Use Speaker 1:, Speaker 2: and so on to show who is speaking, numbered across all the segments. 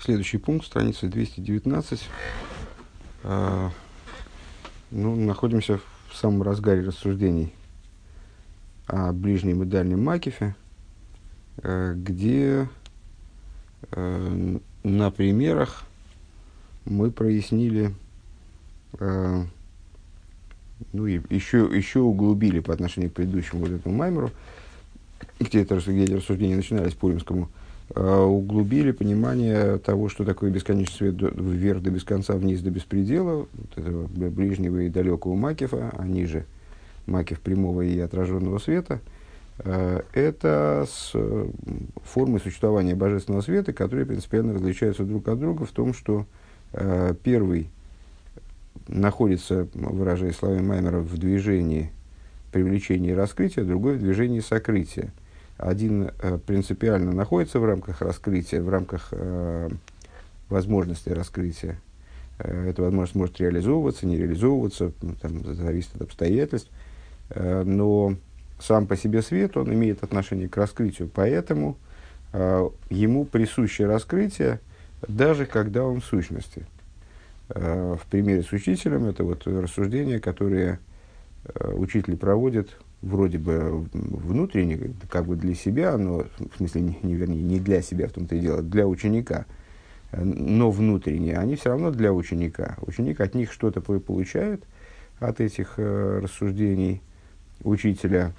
Speaker 1: Следующий пункт, страница 219. А, ну, находимся в самом разгаре рассуждений о ближнем и дальнем Макифе, э, где э, на примерах мы прояснили, э, ну и еще, еще углубили по отношению к предыдущему вот этому маймеру, где, это, где эти рассуждения начинались по римскому, углубили понимание того, что такое бесконечный свет вверх до без конца, вниз до беспредела, вот этого ближнего и далекого Макифа, а ниже Макиф прямого и отраженного света, э, это с формы существования божественного света, которые принципиально различаются друг от друга в том, что первый находится, выражая словами Маймера, в движении привлечения и раскрытия, другой в движении сокрытия – один э, принципиально находится в рамках раскрытия, в рамках э, возможности раскрытия. Э, эта возможность может реализовываться, не реализовываться, ну, там, зависит от обстоятельств. Но сам по себе свет, он имеет отношение к раскрытию, поэтому ему присуще раскрытие, даже когда он в сущности. В примере с учителем это вот рассуждения, которые учитель проводит вроде бы внутренне, как бы для себя, но, в смысле, не, не, вернее, не для себя в том-то и дело, для ученика, но внутренне, они все равно для ученика. Ученик от них что-то получает, от этих э, рассуждений учителя,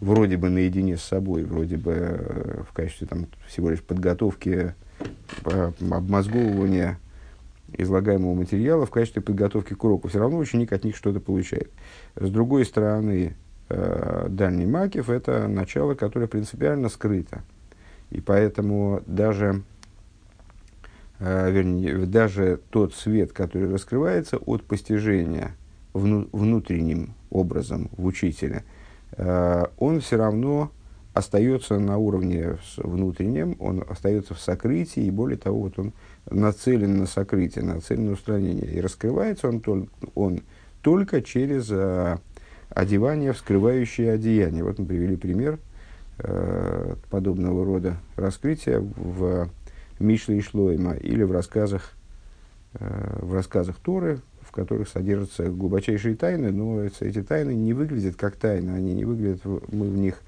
Speaker 1: вроде бы наедине с собой, вроде бы э, в качестве там, всего лишь подготовки, э, обмозговывания излагаемого материала, в качестве подготовки к уроку. Все равно ученик от них что-то получает. С другой стороны, дальний Макев – это начало, которое принципиально скрыто. И поэтому даже, э, вернее, даже тот свет, который раскрывается от постижения вну, внутренним образом в учителе, э, он все равно остается на уровне внутреннем, он остается в сокрытии, и более того, вот он нацелен на сокрытие, нацелен на устранение. И раскрывается он, он, только через э, одевание, вскрывающее одеяние. Вот мы привели пример э, подобного рода раскрытия в Мишле и Шлойма или в рассказах, э, в рассказах Торы, в которых содержатся глубочайшие тайны, но эти тайны не выглядят как тайны, они не выглядят, мы в них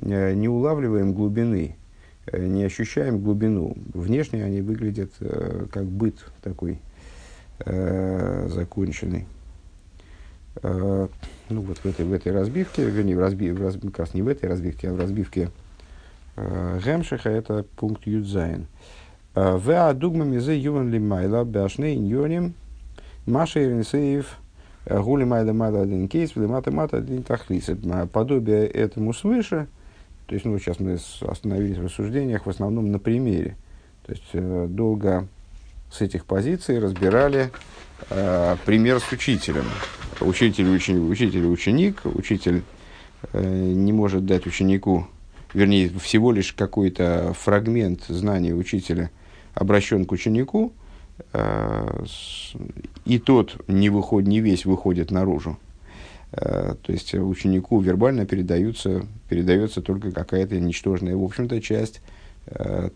Speaker 1: э, не улавливаем глубины, э, не ощущаем глубину. Внешне они выглядят э, как быт такой э, законченный. Э, ну вот в этой, в этой разбивке, вернее, в разби, в разби, как раз не в этой разбивке, а в разбивке э, Гемшиха, это пункт Юдзайн. Э, в адугма мизе юван лимайла башне иньоним маша ирнсеев э, гули майда майла один кейс, мата мата один тахлис. Подобие этому свыше, то есть, ну, сейчас мы остановились в рассуждениях в основном на примере. То есть, э, долго с этих позиций разбирали э, пример с учителем учитель, ученик, учитель ученик, учитель э, не может дать ученику, вернее, всего лишь какой-то фрагмент знаний учителя обращен к ученику, э, и тот не, выходит, не весь выходит наружу. Э, то есть ученику вербально передаются, передается только какая-то ничтожная, в общем-то, часть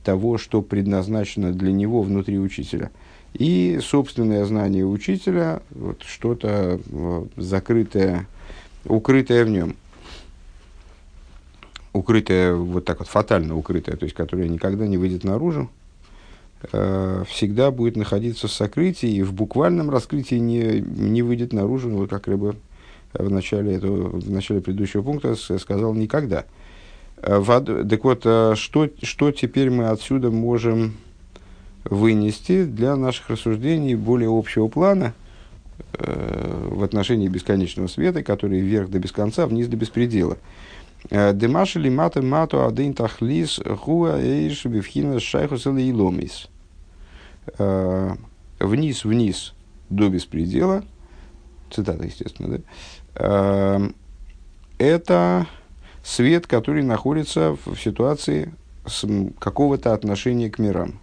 Speaker 1: того, что предназначено для него внутри учителя – и собственное знание учителя, вот что-то закрытое, укрытое в нем. Укрытое, вот так вот фатально укрытое, то есть которое никогда не выйдет наружу, э, всегда будет находиться в сокрытии и в буквальном раскрытии не, не выйдет наружу, ну, вот как рыба в начале, этого, в начале предыдущего пункта сказал никогда. Э, так вот, э, что, что теперь мы отсюда можем вынести для наших рассуждений более общего плана э, в отношении бесконечного света, который вверх до без конца, вниз до беспредела. Э, Демаши ли мата мату адын тахлис хуа эйш бифхина шайхус или иломис. Э, вниз, вниз до беспредела. Цитата, естественно, да? Э, это свет, который находится в ситуации какого-то отношения к мирам.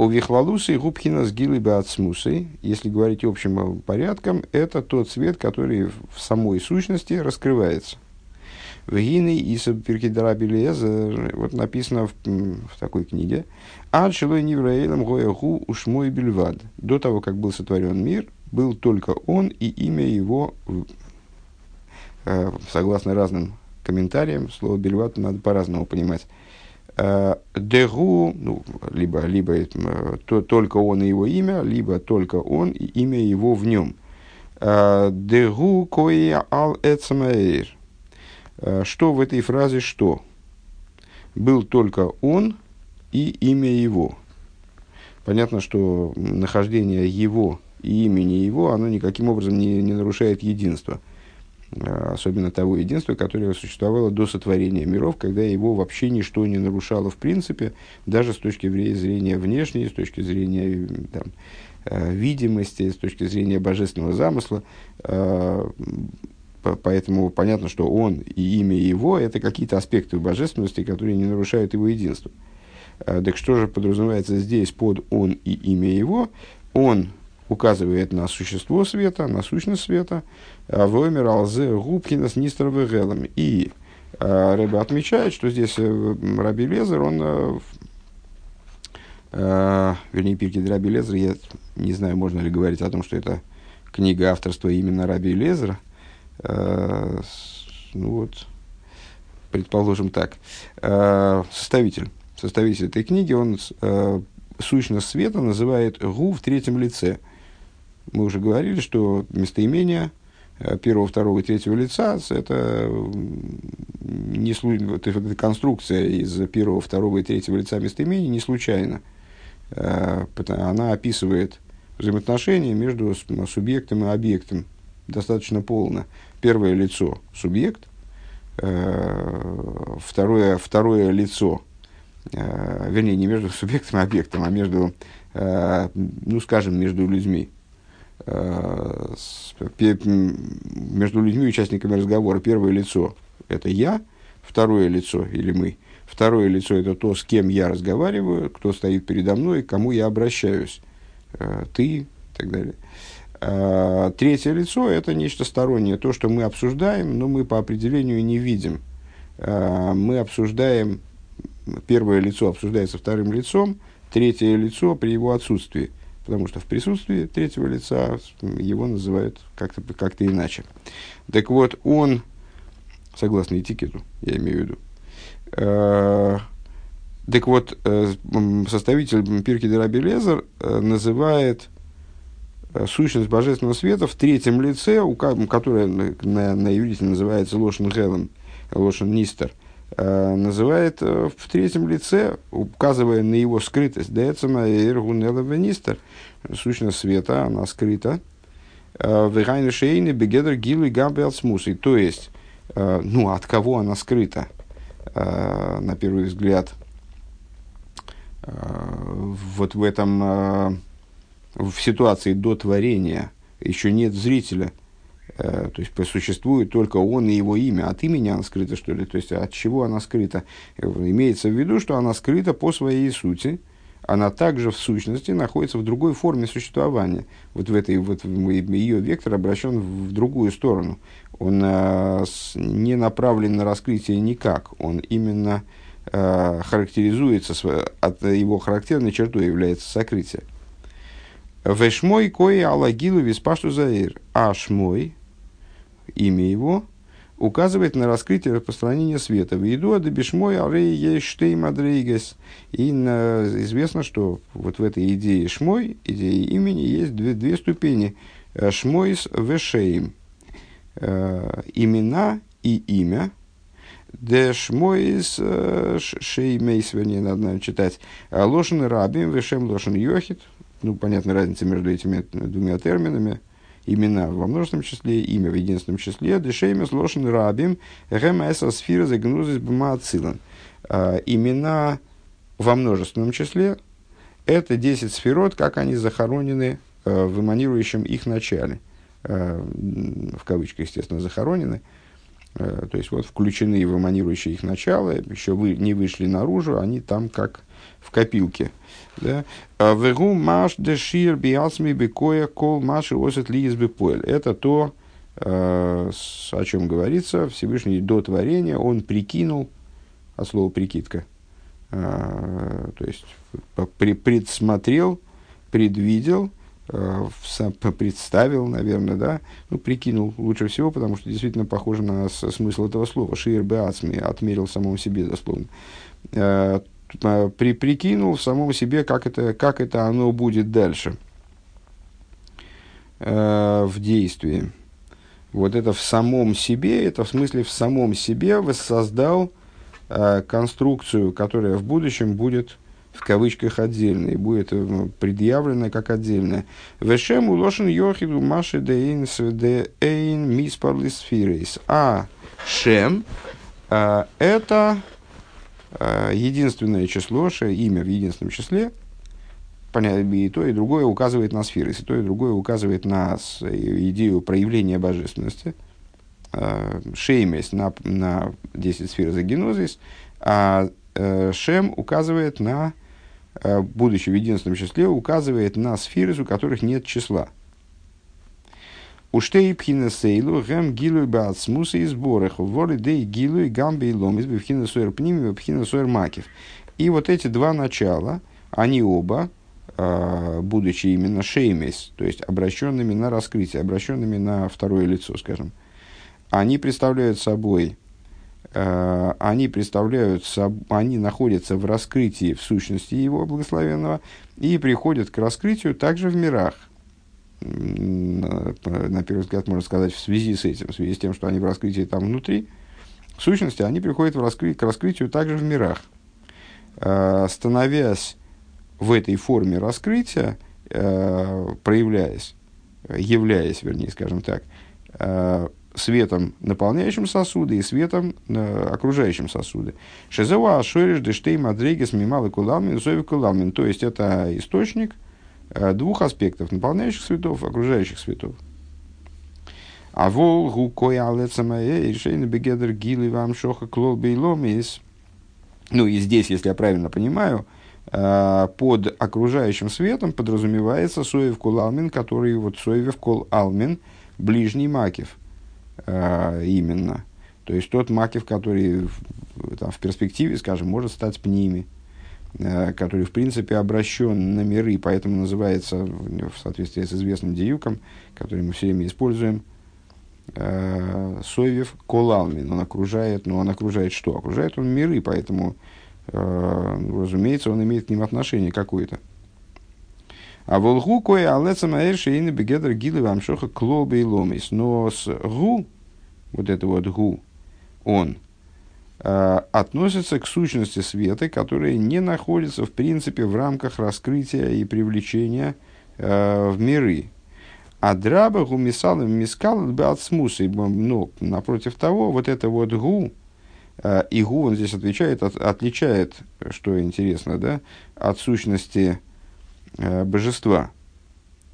Speaker 1: У вихлалусы губхина с беацмусы, если говорить общим порядком, это тот цвет, который в самой сущности раскрывается. Вегины и Пиркидарабилезер, вот написано в, в такой книге, «Ад шилой невраилам гояху ушмой бельвад». До того, как был сотворен мир, был только он и имя его, э, согласно разным комментариям, слово бельвад надо по-разному понимать. Э, Дегу, ну, либо, либо э, то, только он и его имя, либо только он и имя его в нем. Дегу кое ал эцмаэйр Э, что в этой фразе что? Был только он и имя его. Понятно, что нахождение его и имени его, оно никаким образом не, не нарушает единство. Э, особенно того единства, которое существовало до сотворения миров, когда его вообще ничто не нарушало в принципе, даже с точки зрения внешней, с точки зрения там, э, видимости, с точки зрения божественного замысла Поэтому понятно, что он и имя его – это какие-то аспекты божественности, которые не нарушают его единство. Так что же подразумевается здесь под он и имя его? Он указывает на существо света, на сущность света. А Воймер алзе губкинас нистрова гелом. И а, Рэбе отмечает, что здесь э, Раби Лезер, он, э, вернее, Пирки Раби Лезер, я не знаю, можно ли говорить о том, что это книга авторства именно Раби Лезера, Э, ну вот, предположим так, э, составитель, составитель этой книги, он э, сущность света называет гу в третьем лице. Мы уже говорили, что местоимение первого, второго и третьего лица это не то есть, эта конструкция из первого, второго и третьего лица местоимения не случайно. Она описывает взаимоотношения между субъектом и объектом достаточно полно первое лицо – субъект, э, второе, второе лицо, э, вернее, не между субъектом и объектом, а между, э, ну, скажем, между людьми, между людьми, участниками разговора. Первое лицо – это я, второе лицо или мы. Второе лицо – это то, с кем я разговариваю, кто стоит передо мной, к кому я обращаюсь. Ты и так далее. А, третье лицо – это нечто стороннее, то, что мы обсуждаем, но мы по определению не видим. Мы обсуждаем, первое лицо обсуждается вторым лицом, третье лицо при его отсутствии, потому что в присутствии третьего лица его называют как-то как иначе. Так вот, он, согласно этикету, я имею в виду, а, так вот, э, составитель Пирки Дераби Лезер э, называет Э, сущность божественного света в третьем лице, у, которая на, на, на иврите называется Лошен Гелем, Лошен Нистер, э, называет э, в третьем лице, указывая на его скрытость. Децема Иргунела Нистер, сущность света, она скрыта. Вегайна Шейны Бегедр Гилы Габелсмусой. То есть, ну, от кого она скрыта, на первый взгляд, вот в этом в ситуации до творения еще нет зрителя, то есть существует только он и его имя. От имени она скрыта, что ли? То есть от чего она скрыта? Имеется в виду, что она скрыта по своей сути, она также в сущности находится в другой форме существования. Вот в этой вот ее вектор обращен в другую сторону. Он э, не направлен на раскрытие никак. Он именно э, характеризуется, от его характерной чертой является сокрытие. Вешмой кое алагилу виспашту заир. А шмой, имя его, указывает на раскрытие распространения света. В еду адабишмой арей ештей мадрейгес. И на, известно, что вот в этой идее шмой, идее имени, есть две, две ступени. Шмойс вешеим. Э, имена и имя. Де шмойс э, шеймейс, вернее, надо, наверное, читать. Лошен рабим, вешем лошен йохит ну, понятна разница между этими двумя терминами, имена во множественном числе, имя в единственном числе, дешеймес лошен рабим, ремеса сфира загнузис бмаацилан. А, имена во множественном числе – это 10 сферот, как они захоронены а, в эманирующем их начале. А, в кавычках, естественно, захоронены. То есть, вот включены в эманирующее их начало, еще вы, не вышли наружу, они там как в копилке? А Вегу маш дешир биасми бекоя кол маши осет бепоэль. Это то, о чем говорится, Всевышний до творения, он прикинул, от слова прикидка, то есть предсмотрел, предвидел, представил, наверное, да, ну, прикинул лучше всего, потому что действительно похоже на смысл этого слова. Шиер беацми, отмерил самому себе, дословно. При, прикинул в самом себе, как это, как это оно будет дальше в действии вот это в самом себе, это в смысле в самом себе воссоздал э, конструкцию, которая в будущем будет в кавычках отдельной, будет э, предъявлена как отдельная. Вешем улошен йохиду маши дейн эйн миспарлисфирейс. А шем э, это э, единственное число, имя в единственном числе, понятно, и то, и другое указывает на сферы, и то, и другое указывает на идею проявления божественности. Шеймес на, на 10 сфер за генозис, а Шем указывает на, э, будучи в единственном числе, указывает на сферы, у которых нет числа. Уштей пхина сейлу гэм гилуй баацмуса и сборах, воры дей гилуй гамби и ломис бифхина суэр пними бифхина суэр макив. И вот эти два начала, они оба а, будучи именно шеймес, то есть обращенными на раскрытие, обращенными на второе лицо, скажем, они представляют собой, они представляют, они находятся в раскрытии в сущности его благословенного и приходят к раскрытию также в мирах. На, на первый взгляд можно сказать в связи с этим, в связи с тем, что они в раскрытии там внутри, в сущности они приходят в раскры... к раскрытию также в мирах, а, становясь в этой форме раскрытия, э, проявляясь, являясь, вернее, скажем так, э, светом, наполняющим сосуды, и светом э, окружающим сосуды. Шезева ашориш дештей мадрегес мималы куламин, зови куламин. То есть, это источник э, двух аспектов, наполняющих светов, окружающих светов. А вол гукой алецамае решение бегедер гилы вам шоха клол бейломис. Ну и здесь, если я правильно понимаю, э, под окружающим светом подразумевается Соев Кул который вот Соевев Кол Алмин, ближний Макив э, именно. То есть тот Макив, который там, в перспективе, скажем, может стать пними, э, который в принципе обращен на миры, поэтому называется в соответствии с известным диюком, который мы все время используем, Соевев Колалмин. Он окружает, но он окружает что? Окружает он миры, поэтому Э, разумеется, он имеет к ним отношение какое-то. А волгу кое алеца маэрши и бегедр гилы вам шоха клобе и ломис. Но с гу, вот это вот гу, он относится к сущности света, которая не находится в принципе в рамках раскрытия и привлечения э, в миры. А драба гумисалом мискал бы от смусы. Но напротив того, вот это вот гу, Э, Игу, он здесь отвечает, от, отличает, что интересно, да, от сущности э, божества.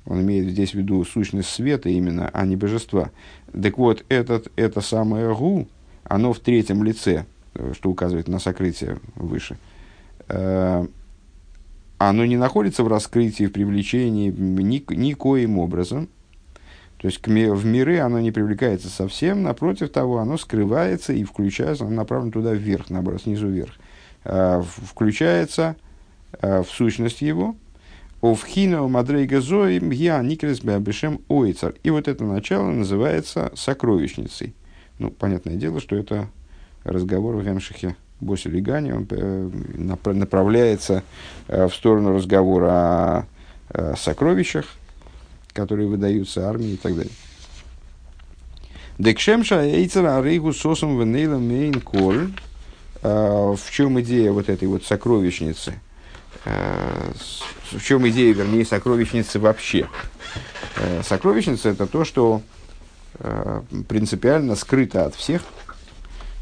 Speaker 1: Он имеет здесь в виду сущность света именно, а не божества. Так вот, этот, это самое Гу, оно в третьем лице, э, что указывает на сокрытие выше. Э, оно не находится в раскрытии, в привлечении ни, никоим образом – то есть к, в миры оно не привлекается совсем, напротив того, оно скрывается и включается, оно направлено туда вверх, наоборот, снизу вверх. Э, включается в сущность его. Овхина мадрейга зои мгия никрес бешем ойцар. И вот это начало называется сокровищницей. Ну, понятное дело, что это разговор в Гемшихе Боси Лигани, он э, направляется э, в сторону разговора о, о сокровищах, которые выдаются армии и так далее. Декшемша эйцера арейгу сосом венейлом мейн коль. В чем идея вот этой вот сокровищницы? А, в чем идея, вернее, сокровищницы вообще? А, сокровищница – это то, что принципиально скрыто от всех.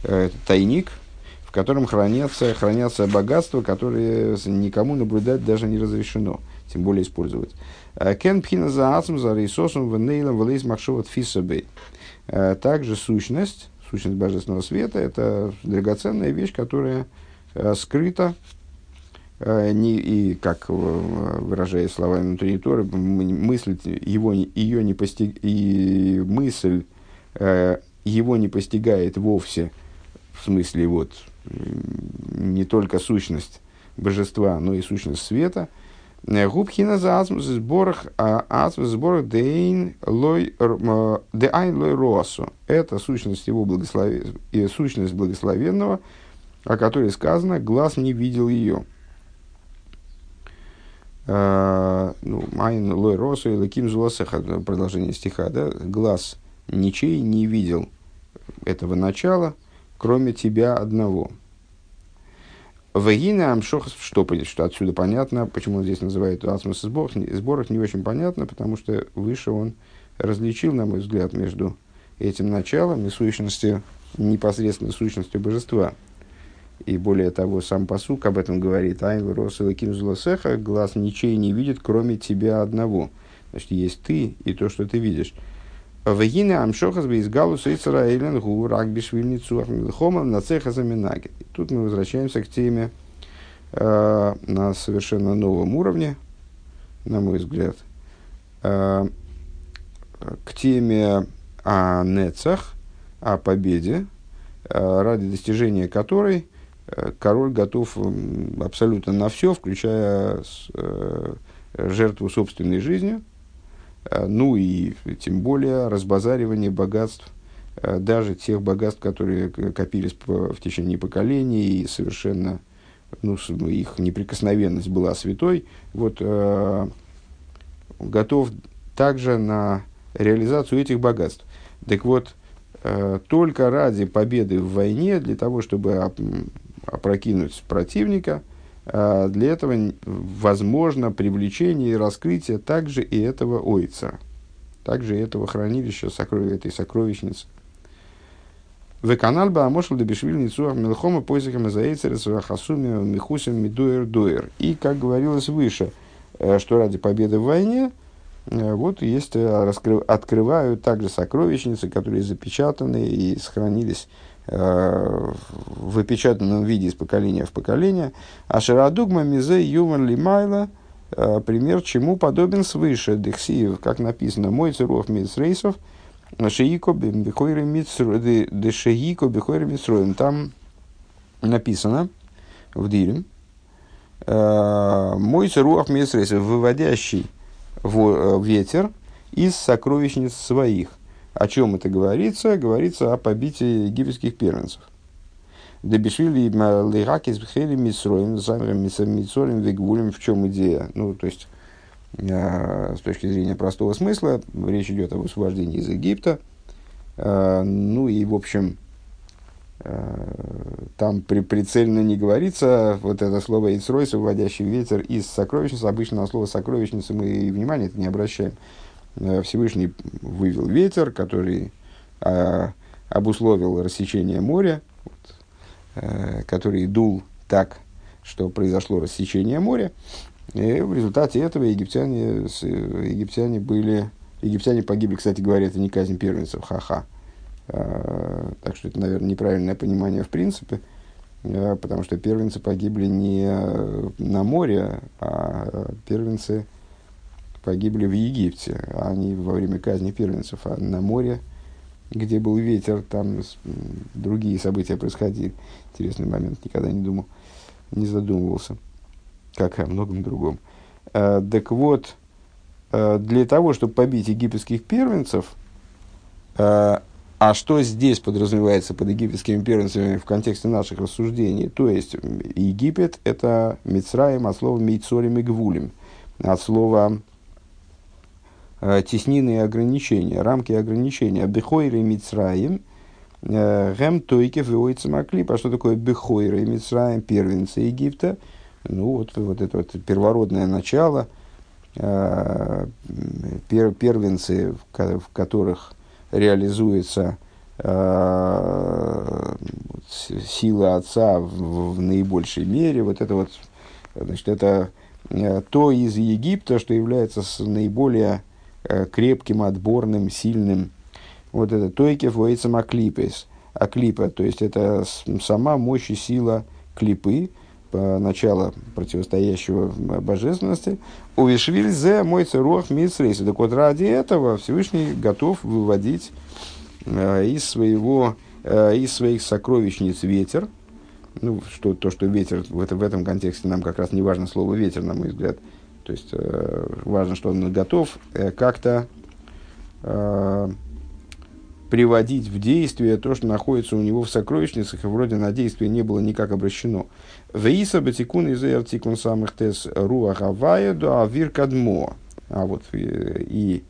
Speaker 1: Это тайник, в котором хранятся, хранятся богатства, которые никому наблюдать даже не разрешено, тем более использовать. Э, кен пхина за ацм за рейсосом в нейлом валейс махшоват фисабей. Э, также сущность, сущность божественного света, это драгоценная вещь, которая э, скрыта, не, и, как выражая словами внутренней Торы, мысль его, ее не постиг, и мысль его не постигает вовсе, в смысле вот не только сущность божества, но и сущность света. Губхина за азмус сборах, а азмус сборах дейн лой дейн лой росу. Это сущность его благословен, сущность благословенного, о которой сказано, глаз не видел ее. Uh, ну, Айн лой росу и лаким зуласеха, продолжение стиха, да, глаз ничей не видел этого начала, кроме тебя одного. Вагина Амшох, что, что отсюда понятно, почему он здесь называет Асмус сборах, сборах, не очень понятно, потому что выше он различил, на мой взгляд, между этим началом и сущностью, непосредственно сущностью божества. И более того, сам посук об этом говорит. Айн рос и злосеха, глаз ничей не видит, кроме тебя одного. Значит, есть ты и то, что ты видишь. Вегине амшохас бы из галуса и цараэлен гу рак бишвильницу ахмилхома на. Тут мы возвращаемся к теме э, на совершенно новом уровне, на мой взгляд, э, к теме о нецах, о победе, э, ради достижения которой король готов абсолютно на все, включая э, жертву собственной жизнью – Э, ну и тем более разбазаривание богатств, э, даже тех богатств, которые копились в течение поколений и совершенно ну, их неприкосновенность была святой, вот, готов также на реализацию этих богатств. Так вот, только ради победы в войне, для того, чтобы опрокинуть противника, а, для этого возможно привлечение и раскрытие также и этого ойца, также этого хранилища, сокров... этой сокровищницы. В канал Баамошел Дебишвиль Ницуах Мелхома Позихам Заэйцерес Хасуми Михусим Мидуэр Дуэр. И, как говорилось выше, э, что ради победы в войне, э, вот есть, э, раскрыв, открывают также сокровищницы, которые запечатаны и сохранились в опечатанном виде из поколения в поколение. А шарадугма мизе юмор лимайла, э, пример чему подобен свыше. Дехсиев, как написано, мой циров мицрейсов, шеико бихойры мицроем. Там написано в Дилем, э, мой циров мицрейсов, выводящий ветер из сокровищниц своих. О чем это говорится? Говорится о побитии египетских первенцев. Дебишвили лейраки с бхели мисроем, замером вегвулем. В чем идея? Ну, то есть, э, с точки зрения простого смысла, речь идет об освобождении из Египта. Э, ну и, в общем, э, там при, прицельно не говорится вот это слово «ицрой», выводящий ветер из сокровищницы. Обычно на слово «сокровищница» мы и внимания это не обращаем. Э, Всевышний вывел ветер, который а, обусловил рассечение моря, вот, а, который дул так, что произошло рассечение моря. И в результате этого египтяне, египтяне были... Египтяне погибли, кстати говоря, это не казнь первенцев, ха-ха. А, так что это, наверное, неправильное понимание в принципе, потому что первенцы погибли не на море, а первенцы погибли в Египте, а они во время казни первенцев, а на море, где был ветер, там другие события происходили. Интересный момент, никогда не думал, не задумывался, как о многом другом. А, так вот, а, для того, чтобы побить египетских первенцев, а, а что здесь подразумевается под египетскими первенцами в контексте наших рассуждений? То есть, Египет – это Мицраем от слова «мейцорим» и «гвулем», от слова Э, теснины и ограничения, рамки и ограничения. Бехойры Мицраим, э, Гем Тойкев и Ойцамаклип. А что такое Бехойры Мицраим, первенцы Египта? Ну, вот, вот это вот первородное начало, э, пер, первенцы, в, которых реализуется сила отца в, в наибольшей мере. Вот это вот, значит, это то из Египта, что является наиболее Э, крепким, отборным, сильным. Вот это тойкев воицам аклипес. Аклипа, то есть это сама мощь и сила клипы, начала противостоящего божественности. У Вишвиль мой церуах митсрейс. Так вот ради этого Всевышний готов выводить из, своего, из своих сокровищниц ветер, ну, что, то, что ветер в, это, в этом контексте нам как раз не важно слово ветер, на мой взгляд. То есть э, важно, что он готов э, как-то э, приводить в действие то, что находится у него в сокровищницах, и вроде на действие не было никак обращено. Вейса батикун из артикун самых тес руахавая до авир кадмо. А вот и,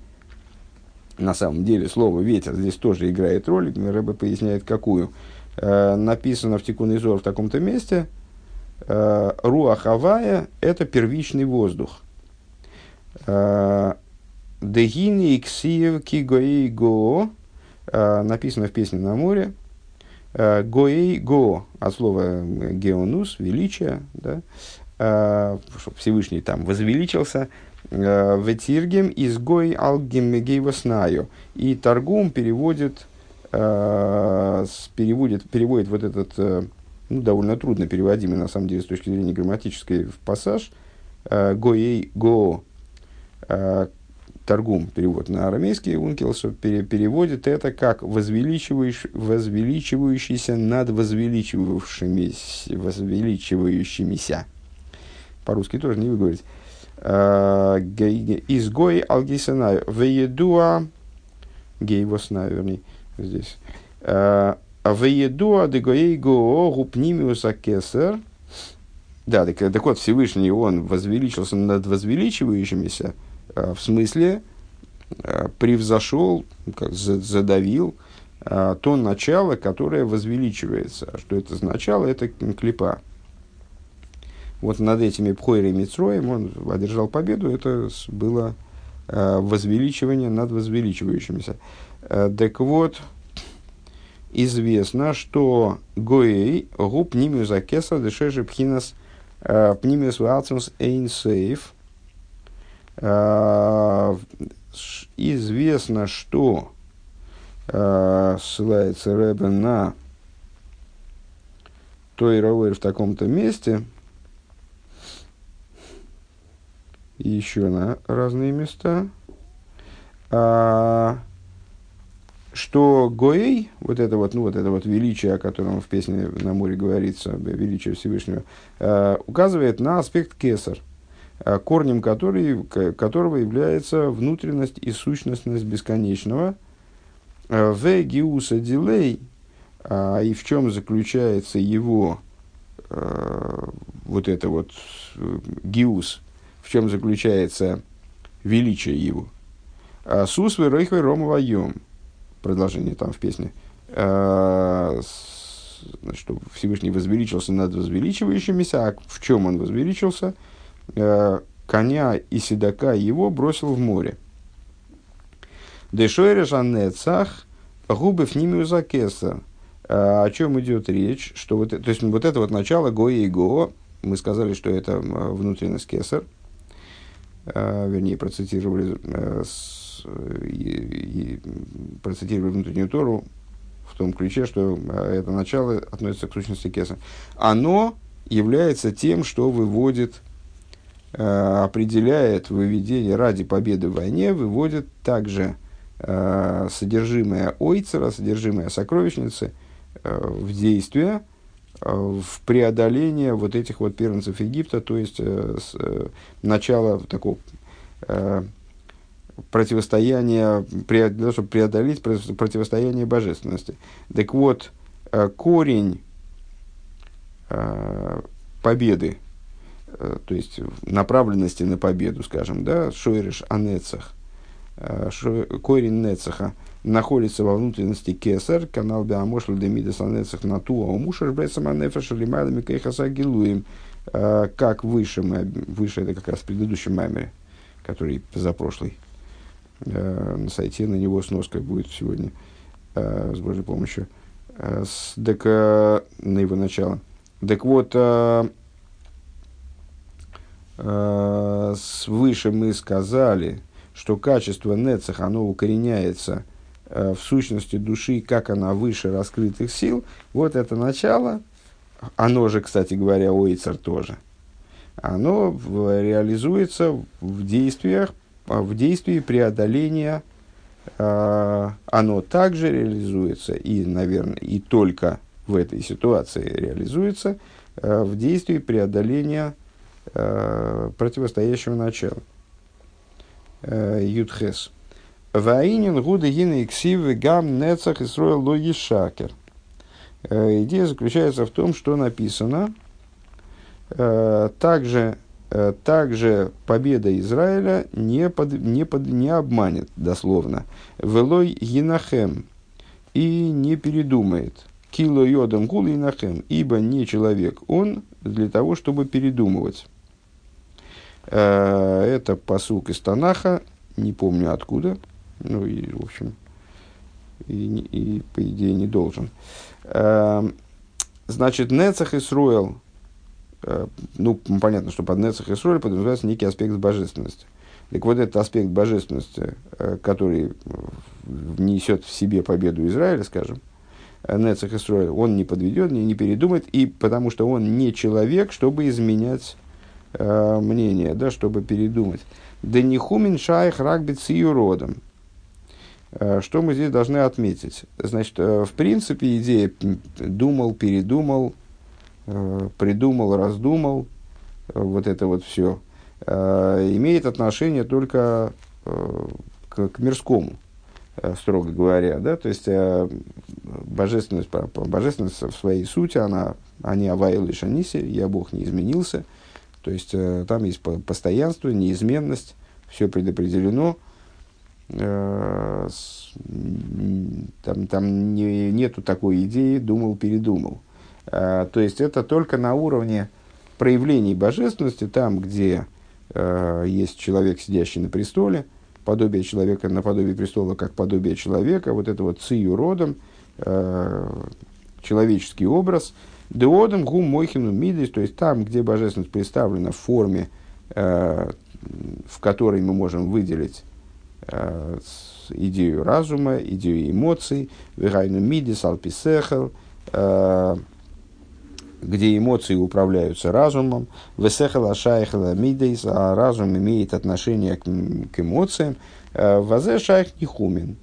Speaker 1: на самом деле слово ветер здесь тоже играет роль. Рэбе поясняет, какую. Написано в Тикун Изор в таком-то месте, Руахавая – это первичный воздух. Э, Дегини иксиев кигоей го написано в песне на море. Гоей го от слова геонус, величие, да, Всевышний там возвеличился, Ветиргем из гой алгем И торгум переводит э, переводит, переводит вот этот, э, ну, довольно трудно переводимый, на самом деле, с точки зрения грамматической, в пассаж, э, гоей го, э, торгум, перевод на арамейский, Ункелсов пере, переводит это как возвеличивающий, возвеличивающийся над возвеличивавшимися, возвеличивающимися. По-русски тоже не выговорить. Э, изгой алгисена веедуа гейвосна, вернее, здесь. Э, Вееду адыгоей гоо гупнимиуса кесар. Да, так, так вот, Всевышний, он возвеличился над возвеличивающимися, э, в смысле, э, превзошел, задавил то начало, которое возвеличивается. А что это за начало? Это клипа. Вот над этими Пхойрой Митроем он одержал победу. Это было возвеличивание над возвеличивающимися. Так вот, известно, что Гоэй губ нимиус акеса дешежи пхинас э, пнимиус валцмус эйн сейф. Э, известно, что э, ссылается Рэбе на той в таком-то месте, и еще на разные места. А, что Гоэй, вот это вот, ну, вот это вот величие, о котором в песне на море говорится, величие Всевышнего, указывает на аспект кесар, корнем который, которого является внутренность и сущностность бесконечного. Э, в гиуса дилей, э, и в чем заключается его э, вот это вот э, гиус, в чем заключается величие его. «А Сусвы ройхвы рома продолжение там в песне, э, что Всевышний возвеличился над возвеличивающимися, а в чем он возвеличился? Э, коня и седока его бросил в море. Дешойреш аннецах губы в ними закеса. О чем идет речь? Что вот, то есть вот это вот начало Гоя и Го, мы сказали, что это внутренность кесар, э, вернее, процитировали процитировали внутреннюю Тору в том ключе, что это начало относится к сущности Кеса. Оно является тем, что выводит, э, определяет выведение ради победы в войне, выводит также э, содержимое ойцера, содержимое сокровищницы э, в действие, в преодоление вот этих вот первенцев Египта, то есть начало такого противостояние, для того, чтобы преодолеть противостояние божественности. Так вот, э, корень э, победы, э, то есть направленности на победу, скажем, да, шойриш анецах, корень нецаха, находится во внутренности кесар, канал Беамошла Демидес Анецах Натуа, Умушаш Бресам Анефаш Лимайлами Кейхаса Гилуем, как выше, мы, выше это как раз в предыдущем маймере, который за прошлый Э, на сайте на него сноска будет сегодня э, с Божьей помощью. Э, с, так, на его начало. Так вот, свыше мы сказали, что качество Нецех, оно укореняется в сущности души, как она выше раскрытых сил. Вот это начало, оно же, кстати говоря, Ойцер тоже, оно реализуется в действиях, а в действии преодоления оно также реализуется и, наверное, и только в этой ситуации реализуется в действии преодоления противостоящего начала. Юдхес. Ваинин гуды гины иксивы гам нецах и строил логи шакер. Идея заключается в том, что написано, также Э, также победа Израиля не, под, не, под, не обманет, дословно. Велой Енахем и не передумает. Кило йодом гул Енахем, ибо не человек он для того, чтобы передумывать. Э, это посук из Танаха, не помню откуда, ну и, в общем, и, и по идее не должен. Э, значит, Нецах Исруэл – Э, ну, понятно, что под Нецах и Сроль подразумевается некий аспект божественности. Так вот, этот аспект божественности, который несет в себе победу Израиля, скажем, Нецах Исроэль, он не подведет, не, не передумает, и потому что он не человек, чтобы изменять э, мнение, да, чтобы передумать. Да не хумин шайх рагбит с родом. Что мы здесь должны отметить? Значит, в принципе, идея думал, передумал, Э, придумал, раздумал, э, вот это вот все, э, имеет отношение только к, к мирскому, строго говоря. Да? То есть божественность, божественность в своей сути, она, они аваил и шаниси, я Бог не изменился. То есть там есть постоянство, неизменность, все предопределено. Там, там не, нету такой идеи думал, передумал. А, то есть это только на уровне проявлений божественности, там, где э, есть человек, сидящий на престоле, подобие человека наподобие престола, как подобие человека, вот это вот цию родом, э, человеческий образ, деодом гум мойхину мидис, то есть там, где божественность представлена в форме, э, в которой мы можем выделить э, идею разума, идею эмоций, вирайну мидис, алписехал, э, где эмоции управляются разумом, весехала шайхала мидейс, а разум имеет отношение к, к эмоциям, вазе шайх нихумен.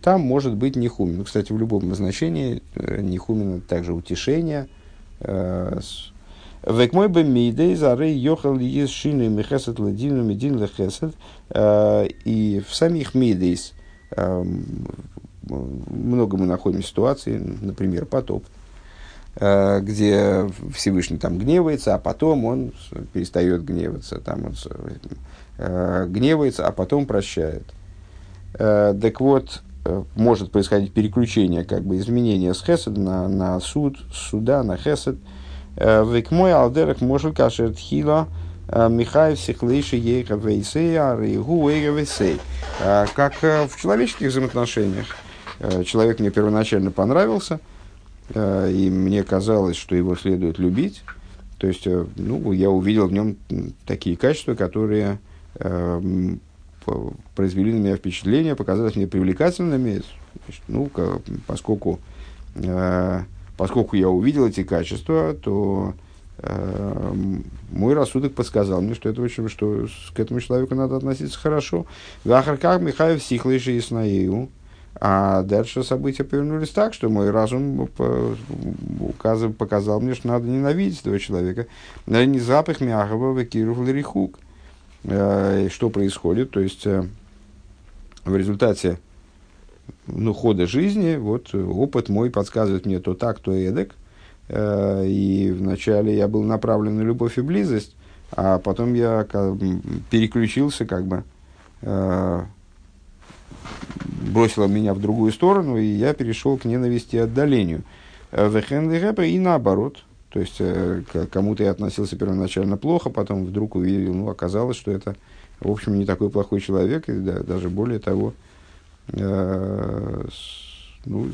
Speaker 1: Там может быть нихумен. Кстати, в любом значении нихумен также утешение. Э, Век мой бы мидей зары йохал из шины мехесет ладину медин лехесет. И в самих мидейс много мы находим ситуации, например, потоп. Э, где Всевышний там гневается, а потом он перестает гневаться, там он э, гневается, а потом прощает. Э, так вот, может происходить переключение, как бы изменение с хесед на, на суд, с суда на хесед. Век мой алдерах может кашер тхила Михаил Сихлейши Ейха Вейсея Рейгу Эйга Вейсей. Как в человеческих взаимоотношениях. Человек мне первоначально понравился – Э, и мне казалось, что его следует любить. То есть, э, ну, я увидел в нем такие качества, которые э, произвели на меня впечатление, показались мне привлекательными. Значит, ну, поскольку, э, поскольку я увидел эти качества, то э, мой рассудок подсказал мне, что, это очень, что к этому человеку надо относиться хорошо. Вахарках Михаил Сихлейши Яснаею. А дальше события повернулись так, что мой разум указывал, показал мне, что надо ненавидеть этого человека. Не запах мягкого векиров ларихук. Э, что происходит? То есть, э, в результате ну, хода жизни, вот опыт мой подсказывает мне то так, то эдак. Э, и вначале я был направлен на любовь и близость, а потом я переключился как бы бросила меня в другую сторону, и я перешел к ненависти и отдалению. Э, и наоборот. То есть, э, к кому-то я относился первоначально плохо, потом вдруг увидел, ну, оказалось, что это, в общем, не такой плохой человек, и да, даже более того, э, ну,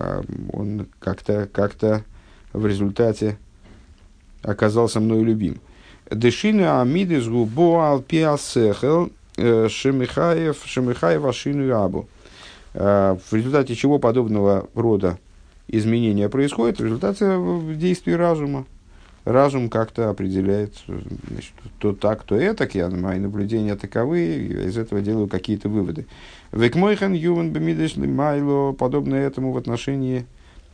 Speaker 1: а, он как-то как в результате оказался мною любим. Дешина амидис губо алпиасехел шемихаев шемихаев ашину абу. Э, в результате чего подобного рода изменения происходят? В результате действий разума. разум как-то определяет значит, то так, то это, я, мои наблюдения таковы, из этого делаю какие-то выводы. Векмойхан юван бемидеш майло, подобно этому в отношении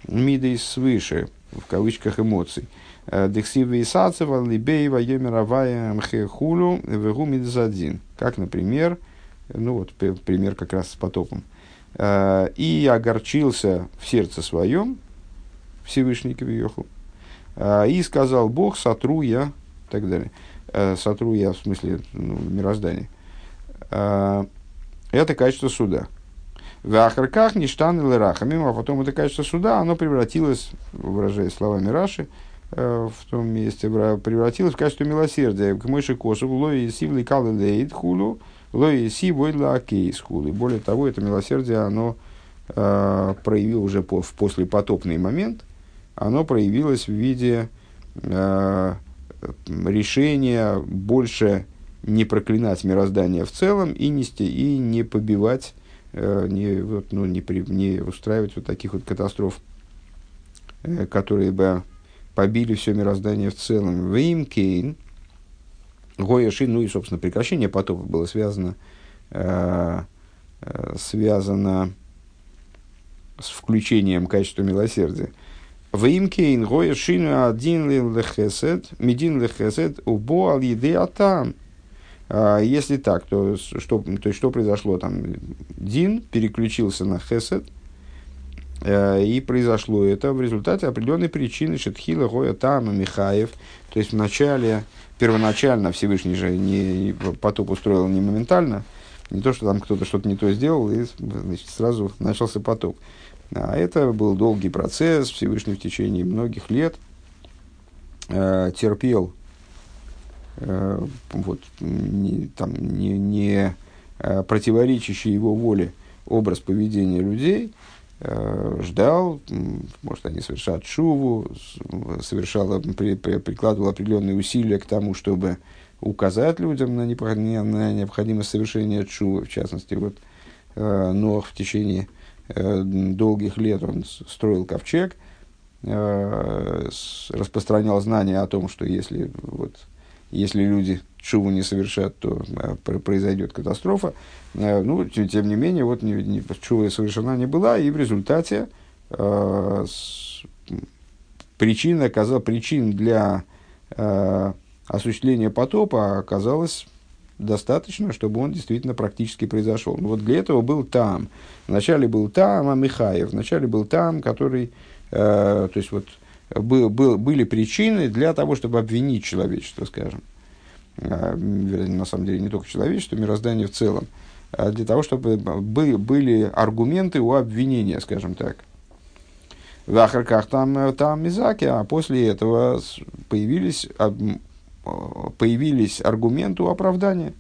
Speaker 1: мидей свыше, в кавычках эмоций. Э, Дексивы и сацева, либеева, емеравая, мхехулю, вегу мидзадин. Как, например, ну вот пример как раз с потопом. Э, и огорчился в сердце своем, Всевышний Кавиоху, э, и сказал Бог, сотру я, и так далее. Сотру я в смысле ну, мироздания. Это качество суда. В Ахарках ништан или рахамим, а потом это качество суда, оно превратилось, выражаясь словами Раши, э, в том месте превратилось в качество милосердия. К мыши косу, лои сивли калы лейд хулу, лои си войла хулу. И более того, это милосердие, оно э, проявило уже по, в послепотопный момент, оно проявилось в виде э, решения больше не проклинать мироздание в целом и не, и не побивать Э, не, вот, ну, не, при, не устраивать вот таких вот катастроф, э, которые бы побили все мироздание в целом. Вим Кейн, Гояши, ну и, собственно, прекращение потопа было связано, э, э, связано с включением качества милосердия. Вим Кейн, Гояши, один лехесед, медин лехесед, убо ал еды атам. А, если так, то что, то есть, что произошло там? Дин переключился на Хесед, и произошло это в результате определенной причины Шетхила, Гоя, Тама, Михаев. То есть, вначале, первоначально Всевышний же не, потоп устроил не моментально, не то, что там кто-то что-то не то сделал, и значит, сразу начался потоп. А это был долгий процесс, Всевышний в течение многих лет э, терпел Э, вот, не, там, не, не э, противоречащий его воле образ поведения людей, э, ждал, может, они совершат шуву, совершал, при, при, прикладывал определенные усилия к тому, чтобы указать людям на, непо, на необходимость совершения шувы, в частности, вот, Нох в течение долгих лет он строил ковчег, распространял знания о том, что если вот, если люди шуву не совершат, то а, произойдет катастрофа. А, ну, тем, тем не менее, вот не, не, шува совершена не была, и в результате э, с, причина, оказал, причин для э, осуществления потопа оказалось достаточно, чтобы он действительно практически произошел. Вот для этого был там. Вначале был там, а Михаев. Вначале был там, который, э, то есть вот был, был, были причины для того, чтобы обвинить человечество, скажем. А, на самом деле, не только человечество, мироздание в целом. А для того, чтобы были, аргументы у обвинения, скажем так. В Ахарках там, там Мизаки, а после этого появились, появились аргументы у оправдания.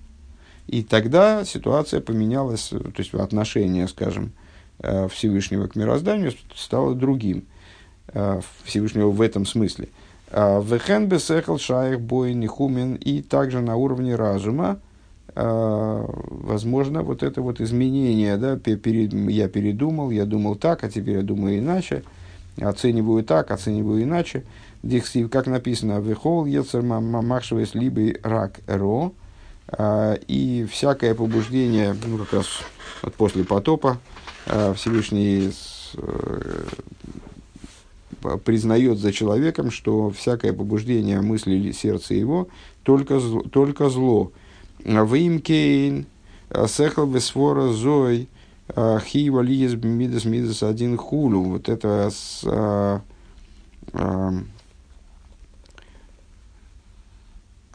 Speaker 1: И тогда ситуация поменялась, то есть отношение, скажем, э, Всевышнего к мирозданию стало другим. Э, Всевышнего в этом смысле. А, Вехен бесехал шаих бой нихумен и также на уровне разума э, возможно вот это вот изменение, да, я передумал, я думал так, а теперь я думаю иначе, оцениваю так, оцениваю иначе. Диксив, как написано, вехол ецер мамахшевес либо рак ро, а, и всякое побуждение, ну, как раз вот после потопа, э, Всевышний признает за человеком, что всякое побуждение мысли сердца его только зло. Только зло. Вимкейн, сехал бесфора зой, хива лиес мидас мидас один хулу. Вот это с, а,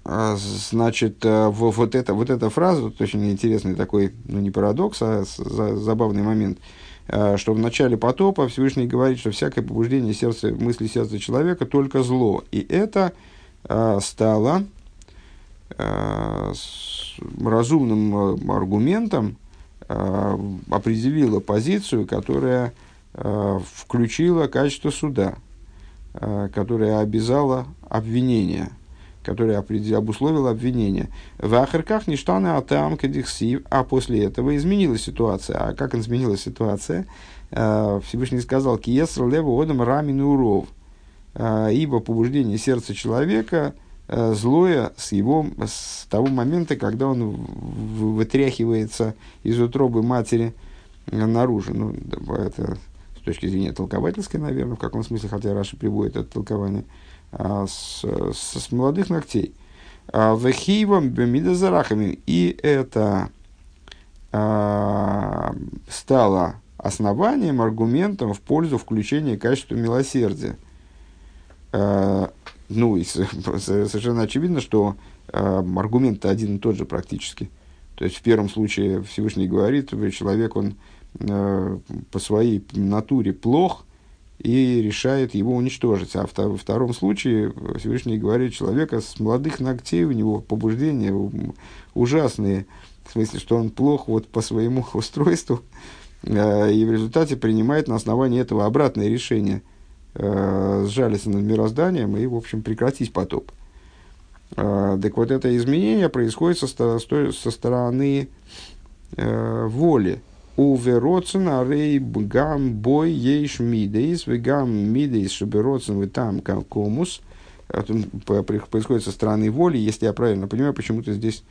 Speaker 1: а, значит, вот, это, вот эта фраза, вот очень интересный такой, ну не парадокс, а забавный момент – Э, что в начале потопа Всевышний говорит, что всякое побуждение сердца, мысли сердца человека только зло. И это э, стало э, разумным аргументом, определило позицию, которая включила качество суда, которая обязала обвинение – который обусловил обвинение. В Ахарках ништаны атам кадихсив, а после этого изменилась ситуация. А как изменилась ситуация? Э, Всевышний сказал, киеср лево одам рамин уров. ибо побуждение сердца человека злое с его с того момента, когда он вытряхивается из утробы матери наружу. Ну, это с точки зрения толковательской, наверное, в каком смысле, хотя Раши приводит это толкование, с, с, с молодых ногтей. Вехивом бемидазарахами. И это а, стало основанием, аргументом в пользу включения качества милосердия. А, ну, и совершенно очевидно, что а, аргумент один и тот же практически. То есть в первом случае Всевышний говорит, человек, он по своей натуре плох, и решает его уничтожить. А во втором случае Всевышний говорит, человека с молодых ногтей, у него побуждения ужасные, в смысле, что он плох вот по своему устройству, э, и в результате принимает на основании этого обратное решение э, сжалиться над мирозданием и, в общем, прекратить потоп. Э, так вот, это изменение происходит со, со стороны воли, Увероцен арей гам бой ейш мидейс, гам мидейс шабероцен вы там комус. Происходит со стороны воли, если я правильно понимаю, почему-то здесь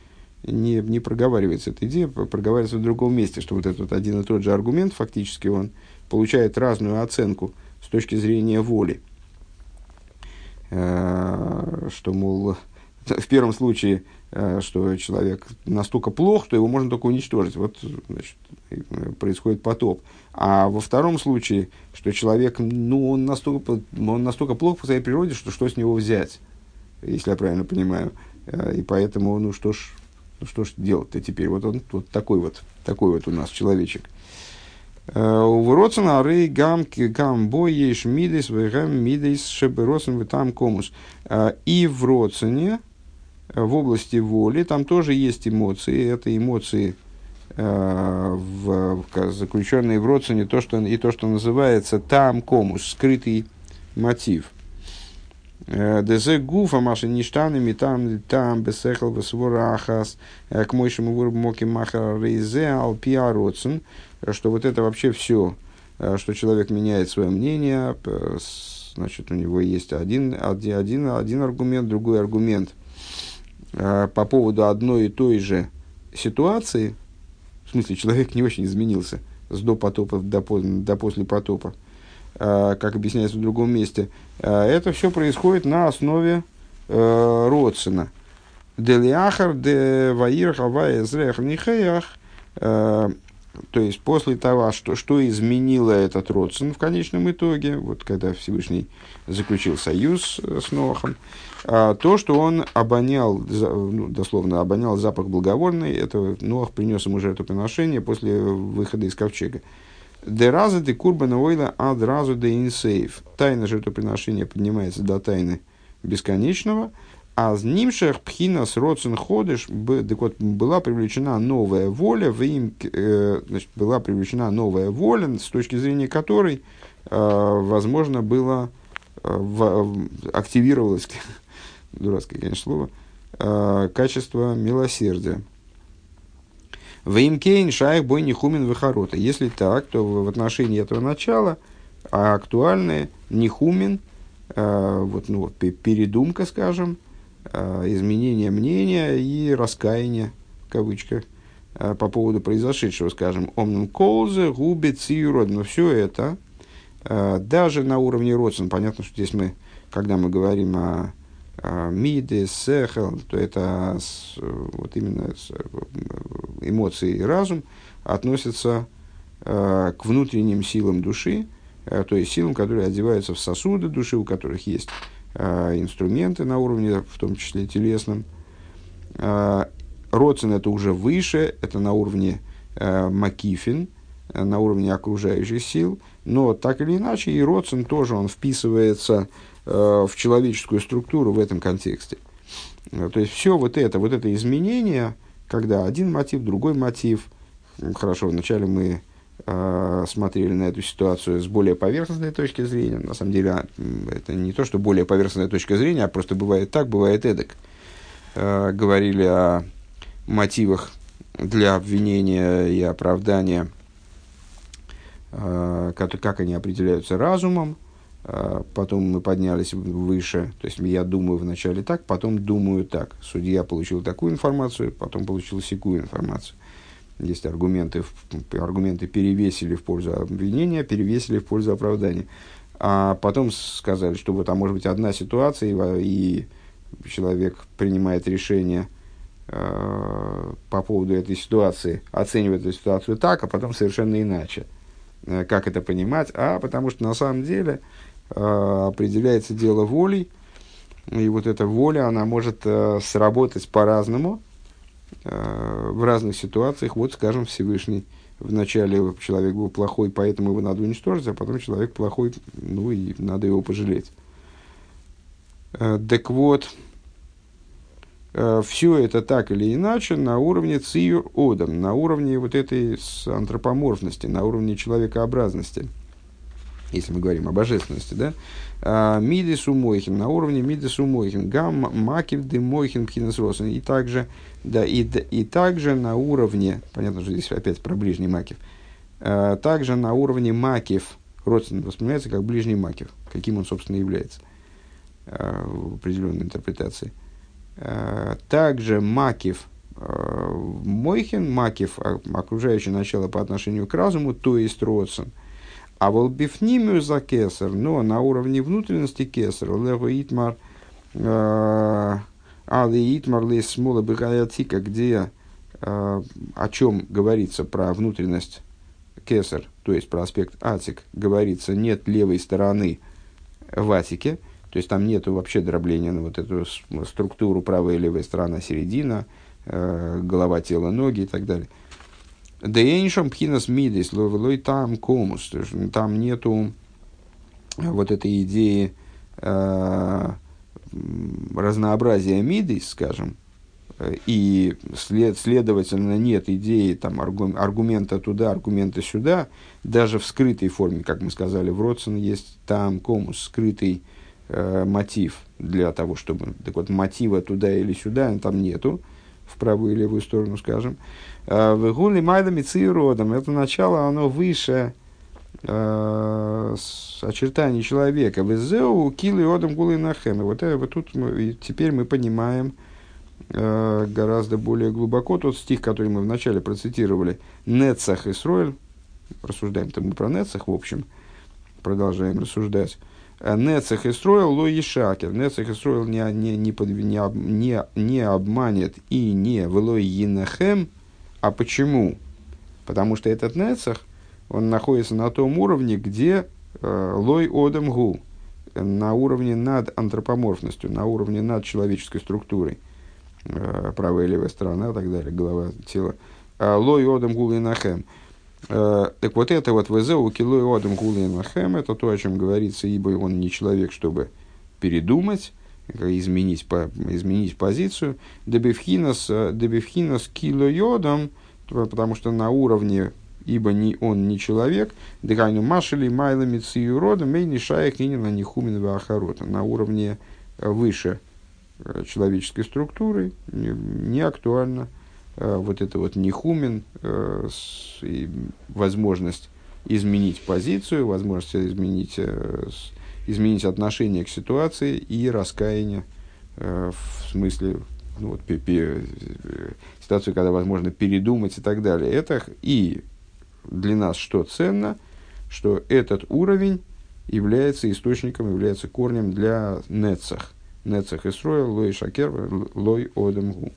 Speaker 1: не, не проговаривается эта идея, проговаривается в другом месте, что вот этот один и тот же аргумент, фактически он получает разную оценку с точки зрения воли. Э, что, мол, в первом случае что человек настолько плох, что его можно только уничтожить. Вот значит, происходит потоп. А во втором случае, что человек, ну, он настолько, он настолько плох по своей природе, что что с него взять, если я правильно понимаю. Э, и поэтому, ну что ж, ну что ж делать-то теперь? Вот он вот такой вот, такой вот у нас человечек. Э, у Вроцена рей гам гам бой еш мидейс вегам мидейс шеберосен там комус. И в Роцене, в области воли, там тоже есть эмоции. Это эмоции, э, в, заключенные в родственне, то, что, и то, что называется там комус, скрытый мотив. Э, Дезе гуфа маши ништанами там там бесехал бесворахас э, к мойшему вурбмоки махара рейзе алпиа родсен, что вот это вообще все, э, что человек меняет свое мнение, значит, у него есть один, один, один, один аргумент, другой аргумент – по поводу одной и той же ситуации, в смысле, человек не очень изменился с до потопа до, до после потопа, э, как объясняется в другом месте, э, это все происходит на основе Родсена. Делиахар де нихеях, то есть после того, что, что изменило этот Родсен в конечном итоге, вот когда Всевышний заключил союз с Нохом, то, что он обонял, ну, дословно обонял запах благовольный, это Ноах принес ему жертвоприношение после выхода из ковчега. Де раза де курбана ойла ад разу де инсейв. Тайна жертвоприношения поднимается до тайны бесконечного, אז נמשך בחינת רצון חדש, так вот, была привлечена новая воля, в им, э, значит, была привлечена новая воля, с точки зрения которой, э, возможно, было, э, в, активировалась дурацкое, конечно, слово, э, качество милосердия. ואם כן שייך בו ניחומין וחרטה. Если так, то в отношении этого начала актуальны нихумен, э, вот, ну, передумка, скажем, э, изменение мнения и раскаяние, в кавычках, э, по поводу произошедшего, скажем, омнем колзе, губе, циюрод, но все это, даже на уровне родствен, понятно, что здесь мы, когда мы говорим о а, миды, сехел, то это вот именно эмоции и разум относятся а, к внутренним силам души, а, то есть силам, которые одеваются в сосуды души, у которых есть инструменты на уровне, в том числе телесном. Родсен это уже выше, это на уровне макифин, на уровне окружающих сил, но так или иначе и Родсен тоже он вписывается в человеческую структуру в этом контексте. Э, то есть все вот это, вот это изменение, когда один мотив, другой мотив, хорошо, вначале мы э, смотрели на эту ситуацию с более поверхностной точки зрения. На самом деле, а, это не то, что более поверхностная точка зрения, а просто бывает так, бывает эдак. Э, говорили о мотивах для обвинения и оправдания, э, как, они определяются разумом, потом мы поднялись выше, то есть я думаю вначале так, потом думаю так. Судья получил такую информацию, потом получил секую информацию. Есть аргументы, аргументы перевесили в пользу обвинения, перевесили в пользу оправдания. А потом сказали, что вот, а может быть одна ситуация, и, человек принимает решение э, по поводу этой ситуации, оценивает эту ситуацию так, а потом совершенно иначе. Э, как это понимать? А потому что на самом деле определяется дело волей, и вот эта воля, она может э, сработать по-разному э, в разных ситуациях. Вот, скажем, Всевышний вначале человек был плохой, поэтому его надо уничтожить, а потом человек плохой, ну и надо его пожалеть. Так вот, все это так или иначе на уровне циюр одам, на уровне вот этой антропоморфности, на уровне человекообразности – если мы говорим о божественности, да, а, мидис умойхин, на уровне мидис умойхин, гам макив дымойхин пхинес и также, да, и, и также на уровне, понятно, что здесь опять про ближний макив, а, также на уровне макив, родственник воспринимается как ближний макив, каким он, собственно, является а, в определенной интерпретации. Также макив, мойхин, макив, окружающее начало по отношению к разуму, то есть родствен – а волбифнимию за кесар, но на уровне внутренности кесар, лего итмар, э, али итмар лес смола бихаятика, где э, о чем говорится про внутренность кесар, то есть про аспект атик, говорится нет левой стороны в атике, то есть там нет вообще дробления на вот эту структуру правая и левая сторона, середина, э, голова, тело, ноги и так далее – Дейншам пхинас мидис, лой там комус. Там нету вот этой идеи э, разнообразия мидис, скажем, и след, следовательно нет идеи там, аргумента туда, аргумента сюда, даже в скрытой форме, как мы сказали, в Родсон есть там комус, скрытый э, мотив для того, чтобы... Так вот, мотива туда или сюда там нету, в правую и левую сторону, скажем. Э, Вегули майдами родом. Это начало, оно выше э, очертаний человека. Везеу килы одам гулы нахем. Вот, это, вот тут мы, теперь мы понимаем э, гораздо более глубоко тот стих, который мы вначале процитировали. Нецах Исроэль. Рассуждаем-то мы про Нецах, в общем. Продолжаем рассуждать. Э, Нецах и строил ло и шакер. Нецах и строил не, не, не, под, не, не, не обманет и не влой енахем, а почему? Потому что этот Нецах, он находится на том уровне, где э, лой одам гу, на уровне над антропоморфностью, на уровне над человеческой структурой. Э, правая и левая сторона и так далее, голова, тело. Э, лой одам гу и. Э, так вот это вот ВЗУ килой одам гу и это то, о чем говорится, ибо он не человек, чтобы передумать, изменить, по, изменить позицию. Дебевхинас, э, дебевхинас килойодом, потому что на уровне, ибо не, он не человек, дыхайну машили майлами циюрода, мейни шаях и на нихумин ахарота. На уровне э, выше э, человеческой структуры не, не актуально вот это вот нихумен, возможность изменить позицию, возможность изменить изменить отношение к ситуации и раскаяние э, в смысле ну, вот, пи, пи, э, ситуацию, когда возможно передумать и так далее. Это и для нас что ценно, что этот уровень является источником, является корнем для нецах. Нецах Исроил, лой шакер, лой одемгу.